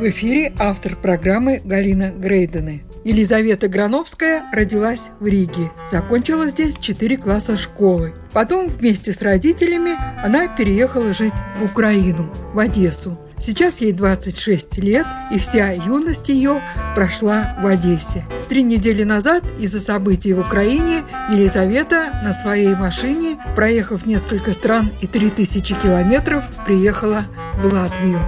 В эфире автор программы Галина Грейдены. Елизавета Грановская родилась в Риге. Закончила здесь 4 класса школы. Потом вместе с родителями она переехала жить в Украину, в Одессу. Сейчас ей 26 лет, и вся юность ее прошла в Одессе. Три недели назад из-за событий в Украине Елизавета на своей машине, проехав несколько стран и 3000 километров, приехала в Латвию.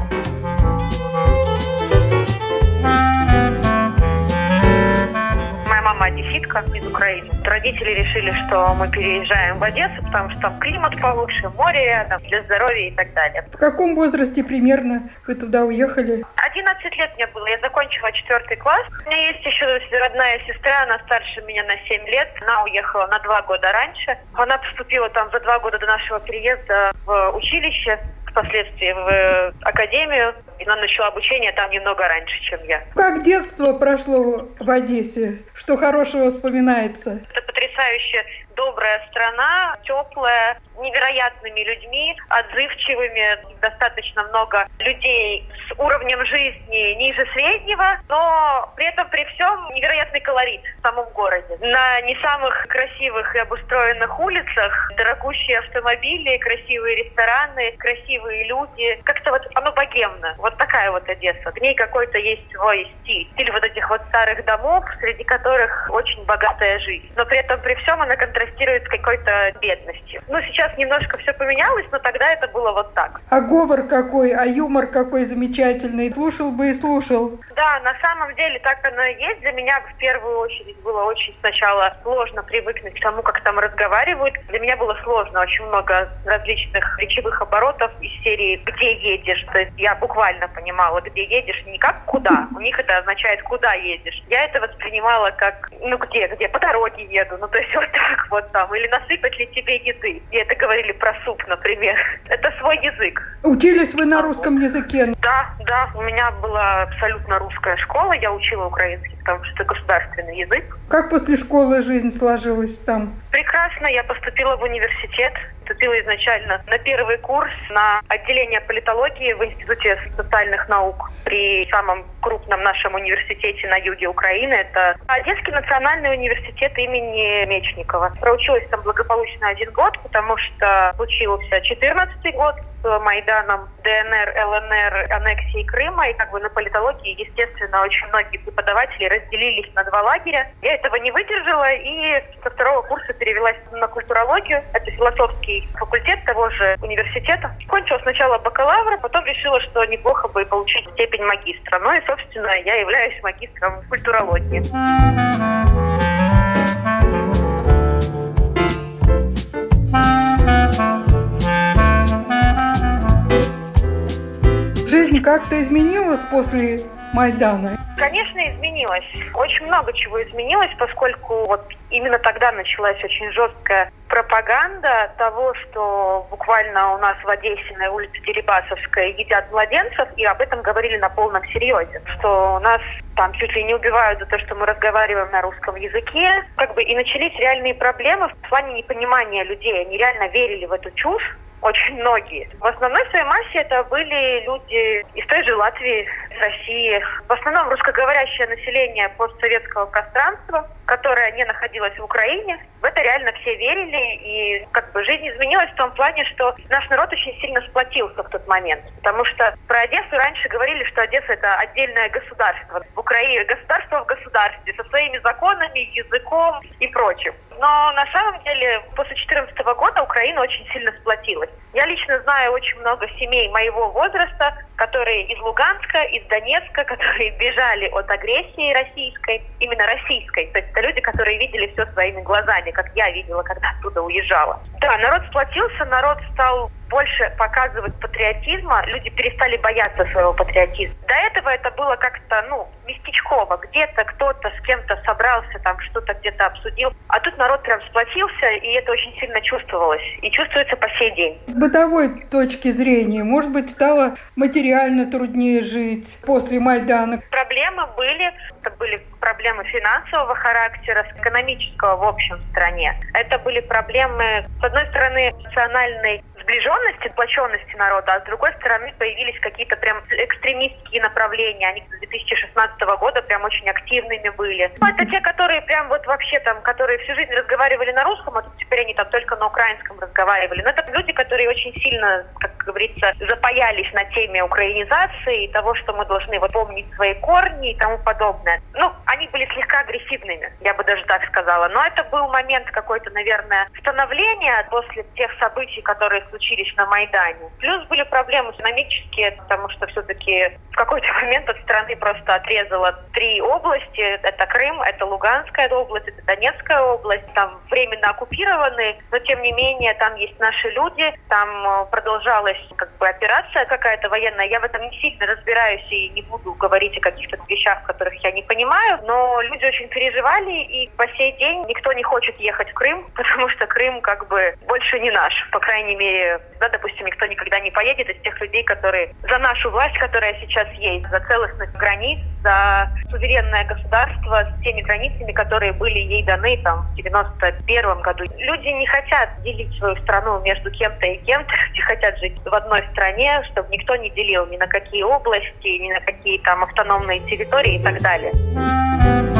Одесситка из Украины. Родители решили, что мы переезжаем в Одессу, потому что там климат получше, море рядом, для здоровья и так далее. В каком возрасте примерно вы туда уехали? 11 лет мне было. Я закончила четвертый класс. У меня есть еще родная сестра, она старше меня на 7 лет. Она уехала на два года раньше. Она поступила там за два года до нашего переезда в училище впоследствии в э, академию. И она начала обучение там немного раньше, чем я. Как детство прошло в Одессе? Что хорошего вспоминается? Это потрясающе добрая страна, теплая, невероятными людьми, отзывчивыми, достаточно много людей с уровнем жизни ниже среднего, но при этом при всем невероятный колорит в самом городе. На не самых красивых и обустроенных улицах дорогущие автомобили, красивые рестораны, красивые люди. Как-то вот оно богемно. Вот такая вот Одесса. В ней какой-то есть свой стиль. Стиль вот этих вот старых домов, среди которых очень богатая жизнь. Но при этом при всем она контрастирует с какой-то бедностью. Ну, сейчас немножко все поменялось, но тогда это было вот так. А говор какой, а юмор какой замечательный. Слушал бы и слушал. Да, на самом деле так оно и есть. Для меня в первую очередь было очень сначала сложно привыкнуть к тому, как там разговаривают. Для меня было сложно. Очень много различных речевых оборотов из серии «Где едешь?». То есть я буквально понимала, где едешь, не как куда. У них это означает «Куда едешь?». Я это воспринимала как «Ну где, где? По дороге еду». Ну то есть вот так вот там. Или насыпать ли тебе еды. И это говорили про суп, например. Это свой язык. Учились вы на русском языке? Да, да. У меня была абсолютно русская школа. Я учила украинский, потому что это государственный язык. Как после школы жизнь сложилась там? Прекрасно. Я поступила в университет поступила изначально на первый курс на отделение политологии в Институте социальных наук при самом крупном нашем университете на юге Украины. Это Одесский национальный университет имени Мечникова. Проучилась там благополучно один год, потому что случился 14 год Майданом ДНР, ЛНР, аннексией Крыма. И как бы на политологии, естественно, очень многие преподаватели разделились на два лагеря. Я этого не выдержала и со второго курса перевелась на культурологию. Это философский факультет того же университета. Кончила сначала бакалавра, потом решила, что неплохо бы получить степень магистра. Ну и, собственно, я являюсь магистром культурологии. Жизнь как-то изменилась после Майдана? Конечно, изменилось. Очень много чего изменилось, поскольку вот именно тогда началась очень жесткая пропаганда того, что буквально у нас в Одессе на улице Дерибасовской едят младенцев, и об этом говорили на полном серьезе, что нас там чуть ли не убивают за то, что мы разговариваем на русском языке. Как бы и начались реальные проблемы в плане непонимания людей. Они реально верили в эту чушь, очень многие. В основной своей массе это были люди из той же Латвии, России. В основном русскоговорящее население постсоветского пространства, которое не находилось в Украине. В это реально все верили. И как бы жизнь изменилась в том плане, что наш народ очень сильно сплотился в тот момент. Потому что про Одессу раньше говорили, что Одесса это отдельное государство. В Украине государство в государстве со своими законами, языком и прочим. Но на самом деле после 2014 года Украина очень сильно сплотилась. Я лично знаю очень много семей моего возраста, которые из Луганска, из Донецка, которые бежали от агрессии российской, именно российской, то есть Это люди, которые видели все своими глазами, как я видела, когда оттуда уезжала. Да, народ сплотился, народ стал больше показывать патриотизма, люди перестали бояться своего патриотизма. До этого это было как-то, ну, местечково. Где-то кто-то с кем-то собрался, там что-то где-то обсудил. А тут народ прям сплотился, и это очень сильно чувствовалось. И чувствуется по сей день. С бытовой точки зрения, может быть, стало материально труднее жить после Майдана? Проблемы были. Это были проблемы финансового характера, экономического в общем в стране. Это были проблемы, с одной стороны, национальной сближенности, сплоченности народа, а с другой стороны появились какие-то прям экстремистские направления. Они с 2016 года прям очень активными были. Ну, это те, которые прям вот вообще там, которые всю жизнь разговаривали на русском, а тут теперь они там только на украинском разговаривали. Но это люди, которые очень сильно, как говорится, запаялись на теме украинизации и того, что мы должны вот помнить свои корни и тому подобное. Ну, они были слегка агрессивными, я бы даже так сказала. Но это был момент какой-то, наверное, становления после тех событий, которые случились на Майдане. Плюс были проблемы экономические, потому что все-таки в какой-то момент от страны просто отрезала три области. Это Крым, это Луганская область, это Донецкая область. Там временно оккупированы, но тем не менее там есть наши люди. Там э, продолжалась как бы операция какая-то военная. Я в этом не сильно разбираюсь и не буду говорить о каких-то вещах, которых я не понимаю. Но люди очень переживали, и по сей день никто не хочет ехать в Крым, потому что Крым как бы больше не наш. По крайней мере, да, допустим, никто никогда не поедет из тех людей, которые за нашу власть, которая сейчас есть, за целостность границ, за суверенное государство с теми границами, которые были ей даны там в 91 году. Люди не хотят делить свою страну между кем-то и кем-то, люди хотят жить в одной стране, чтобы никто не делил ни на какие области, ни на какие там автономные территории и так далее.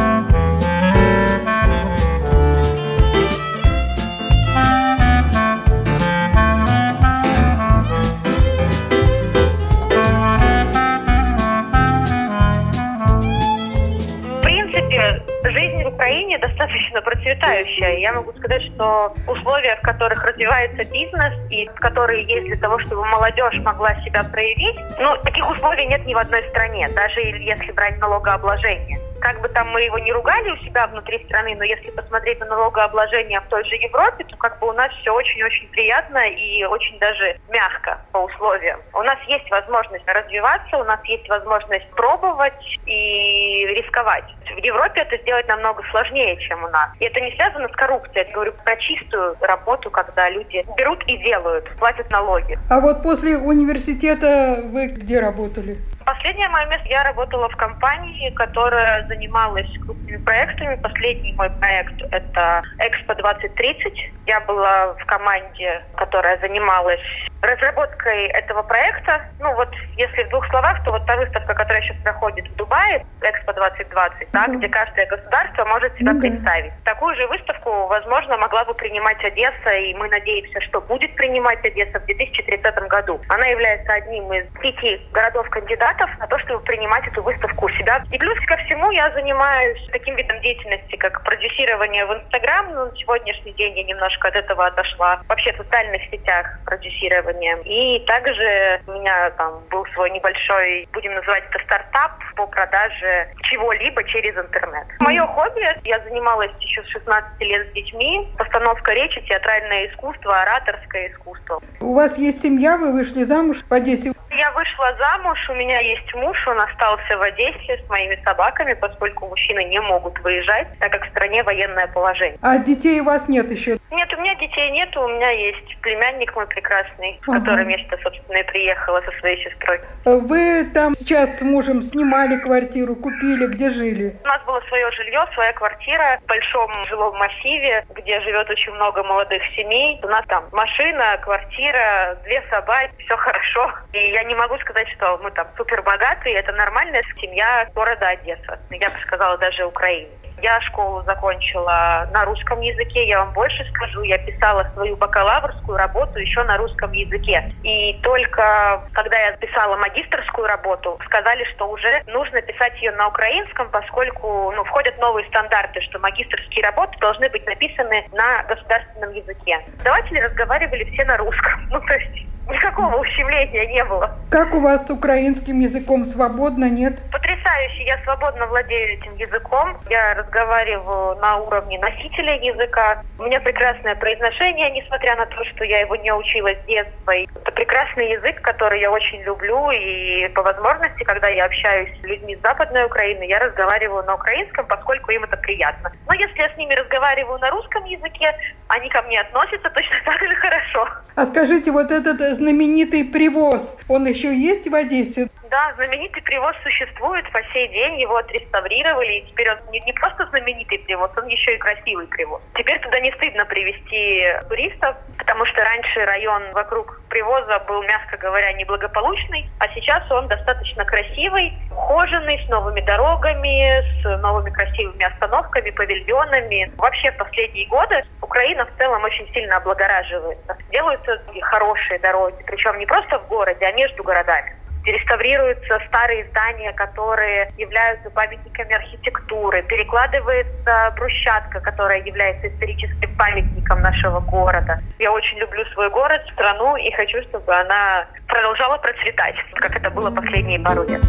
Украине достаточно процветающая. Я могу сказать, что условия, в которых развивается бизнес и которые есть для того, чтобы молодежь могла себя проявить, ну, таких условий нет ни в одной стране, даже если брать налогообложение как бы там мы его не ругали у себя внутри страны, но если посмотреть на налогообложение в той же Европе, то как бы у нас все очень-очень приятно и очень даже мягко по условиям. У нас есть возможность развиваться, у нас есть возможность пробовать и рисковать. В Европе это сделать намного сложнее, чем у нас. И это не связано с коррупцией. Я говорю про чистую работу, когда люди берут и делают, платят налоги. А вот после университета вы где работали? Последнее мое место я работала в компании, которая занималась крупными проектами. Последний мой проект – это Экспо 2030. Я была в команде, которая занималась разработкой этого проекта. Ну вот, если в двух словах, то вот та выставка, которая сейчас проходит в Дубае, Экспо 2020, да, где каждое государство может себя mm-hmm. представить. Такую же выставку, возможно, могла бы принимать Одесса, и мы надеемся, что будет принимать Одесса в 2030 году. Она является одним из пяти городов-кандидатов кандидатов на то, чтобы принимать эту выставку у себя. И плюс ко всему я занимаюсь таким видом деятельности, как продюсирование в Инстаграм. Ну, на сегодняшний день я немножко от этого отошла. Вообще в социальных сетях продюсирование. И также у меня там был свой небольшой, будем называть это стартап по продаже чего-либо через интернет. Мое хобби, я занималась еще с 16 лет с детьми. Постановка речи, театральное искусство, ораторское искусство. У вас есть семья, вы вышли замуж в Одессе? Я вышла замуж, у меня есть муж, он остался в Одессе с моими собаками, поскольку мужчины не могут выезжать, так как в стране военное положение. А детей у вас нет еще? Нет, у меня детей нет, у меня есть племянник мой прекрасный, с ага. которым я сюда, собственно, и приехала со своей сестрой. Вы там сейчас с мужем снимали квартиру, купили, где жили? У нас было свое жилье, своя квартира в большом жилом массиве, где живет очень много молодых семей. У нас там машина, квартира, две собаки, все хорошо. И я не могу сказать, что мы там супер богатые, это нормальная семья города Одесса. Я бы сказала, даже Украины. Я школу закончила на русском языке, я вам больше скажу, я писала свою бакалаврскую работу еще на русском языке. И только когда я писала магистрскую работу, сказали, что уже нужно писать ее на украинском, поскольку ну, входят новые стандарты, что магистрские работы должны быть написаны на государственном языке. Давайте разговаривали все на русском. Ну, то есть никакого ущемления не было. Как у вас с украинским языком свободно, нет? Потрясающе. Я свободно владею этим языком. Я разговариваю на уровне носителя языка. У меня прекрасное произношение, несмотря на то, что я его не учила с детства. Это прекрасный язык, который я очень люблю. И по возможности, когда я общаюсь с людьми с Западной Украины, я разговариваю на украинском, поскольку им это приятно. Но если я с ними разговариваю на русском языке, они ко мне относятся точно так же хорошо. А скажите, вот этот знаменитый привоз, он еще есть в Одессе? Да, знаменитый привоз существует по сей день, его отреставрировали, и теперь он не, не просто знаменитый привоз, он еще и красивый привоз. Теперь туда не стыдно привезти туристов, потому что раньше район вокруг привоза был, мягко говоря, неблагополучный, а сейчас он достаточно красивый, ухоженный, с новыми дорогами, с новыми красивыми остановками, павильонами. Вообще в последние годы Украина в целом очень сильно облагораживается. Делаются хорошие дороги, причем не просто в городе, а между городами реставрируются старые здания, которые являются памятниками архитектуры, перекладывается брусчатка, которая является историческим памятником нашего города. Я очень люблю свой город, страну и хочу, чтобы она продолжала процветать, как это было последние пару лет.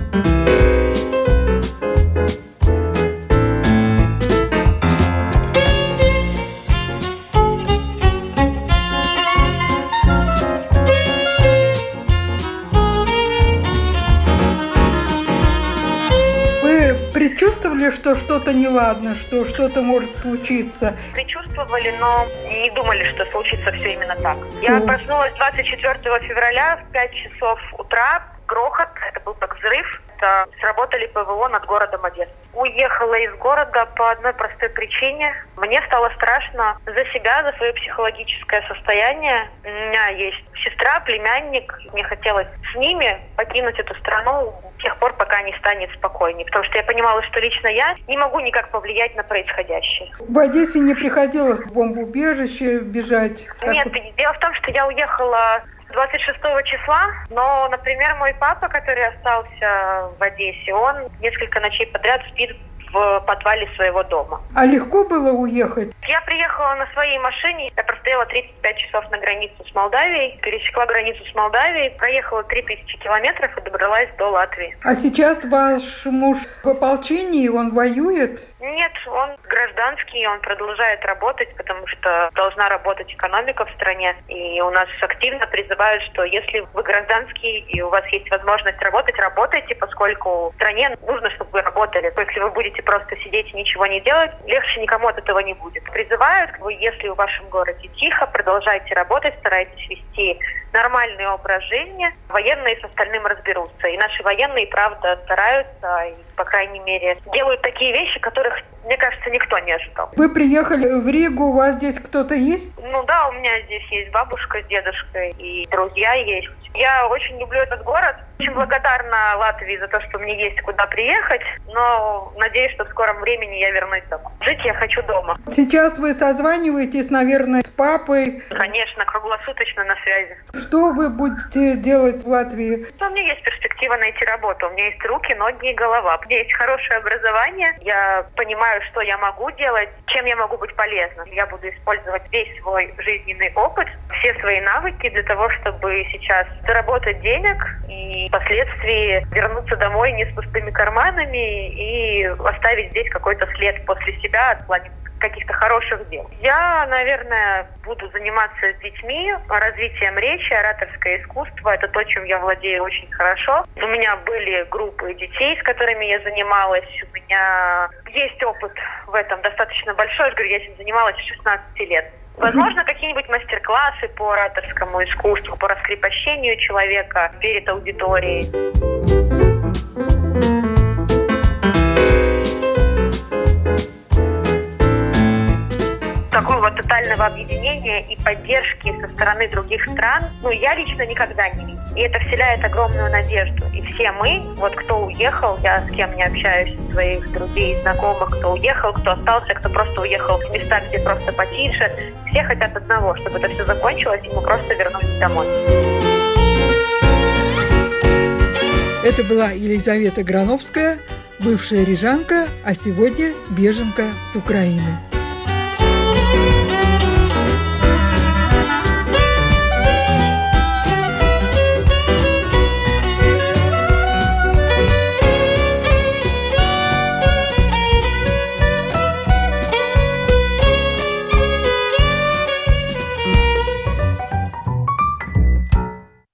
Предчувствовали, что что-то неладно, что что-то может случиться? Предчувствовали, но не думали, что случится все именно так. Я О. проснулась 24 февраля в 5 часов утра. Грохот, это был так взрыв, это сработали ПВО над городом Одесса. Уехала из города по одной простой причине. Мне стало страшно за себя, за свое психологическое состояние. У меня есть сестра, племянник. Мне хотелось с ними покинуть эту страну с тех пор, пока не станет спокойнее. Потому что я понимала, что лично я не могу никак повлиять на происходящее. В Одессе не приходилось в бомбоубежище бежать? Нет, дело в том, что я уехала 26 числа, но, например, мой папа, который остался в Одессе, он несколько ночей подряд спит в подвале своего дома. А легко было уехать? Я приехала на своей машине, я простояла 35 часов на границу с Молдавией, пересекла границу с Молдавией, проехала 3000 километров и добралась до Латвии. А сейчас ваш муж в ополчении, он воюет? Нет, он гражданский, он продолжает работать, потому что должна работать экономика в стране. И у нас активно призывают, что если вы гражданский и у вас есть возможность работать, работайте, поскольку в стране нужно, чтобы вы работали. Если вы будете просто сидеть и ничего не делать, легче никому от этого не будет. Призывают, вы, если в вашем городе тихо, продолжайте работать, старайтесь вести нормальный образ жизни. Военные с остальным разберутся. И наши военные, правда, стараются и по крайней мере, делают такие вещи, которых, мне кажется, никто не ожидал. Вы приехали в Ригу, у вас здесь кто-то есть? Ну да, у меня здесь есть бабушка с дедушкой и друзья есть. Я очень люблю этот город. Очень благодарна Латвии за то, что мне есть куда приехать, но надеюсь, что в скором времени я вернусь домой. Жить я хочу дома. Сейчас вы созваниваетесь, наверное, с папой? Конечно, круглосуточно на связи. Что вы будете делать в Латвии? У меня есть перспектива найти работу. У меня есть руки, ноги и голова. У меня есть хорошее образование. Я понимаю, что я могу делать, чем я могу быть полезна. Я буду использовать весь свой жизненный опыт, все свои навыки для того, чтобы сейчас заработать денег и впоследствии вернуться домой не с пустыми карманами и оставить здесь какой-то след после себя от плане каких-то хороших дел. Я, наверное, буду заниматься с детьми развитием речи, ораторское искусство. Это то, чем я владею очень хорошо. У меня были группы детей, с которыми я занималась. У меня есть опыт в этом достаточно большой. Я говорю, я этим занималась с 16 лет. Возможно, какие-нибудь мастер-классы по ораторскому искусству, по раскрепощению человека перед аудиторией. такого тотального объединения и поддержки со стороны других стран, ну, я лично никогда не видела. И это вселяет огромную надежду. И все мы, вот кто уехал, я с кем не общаюсь, своих друзей, знакомых, кто уехал, кто остался, кто просто уехал в места, где просто потише, все хотят одного, чтобы это все закончилось, и мы просто вернулись домой. Это была Елизавета Грановская, бывшая рижанка, а сегодня беженка с Украины.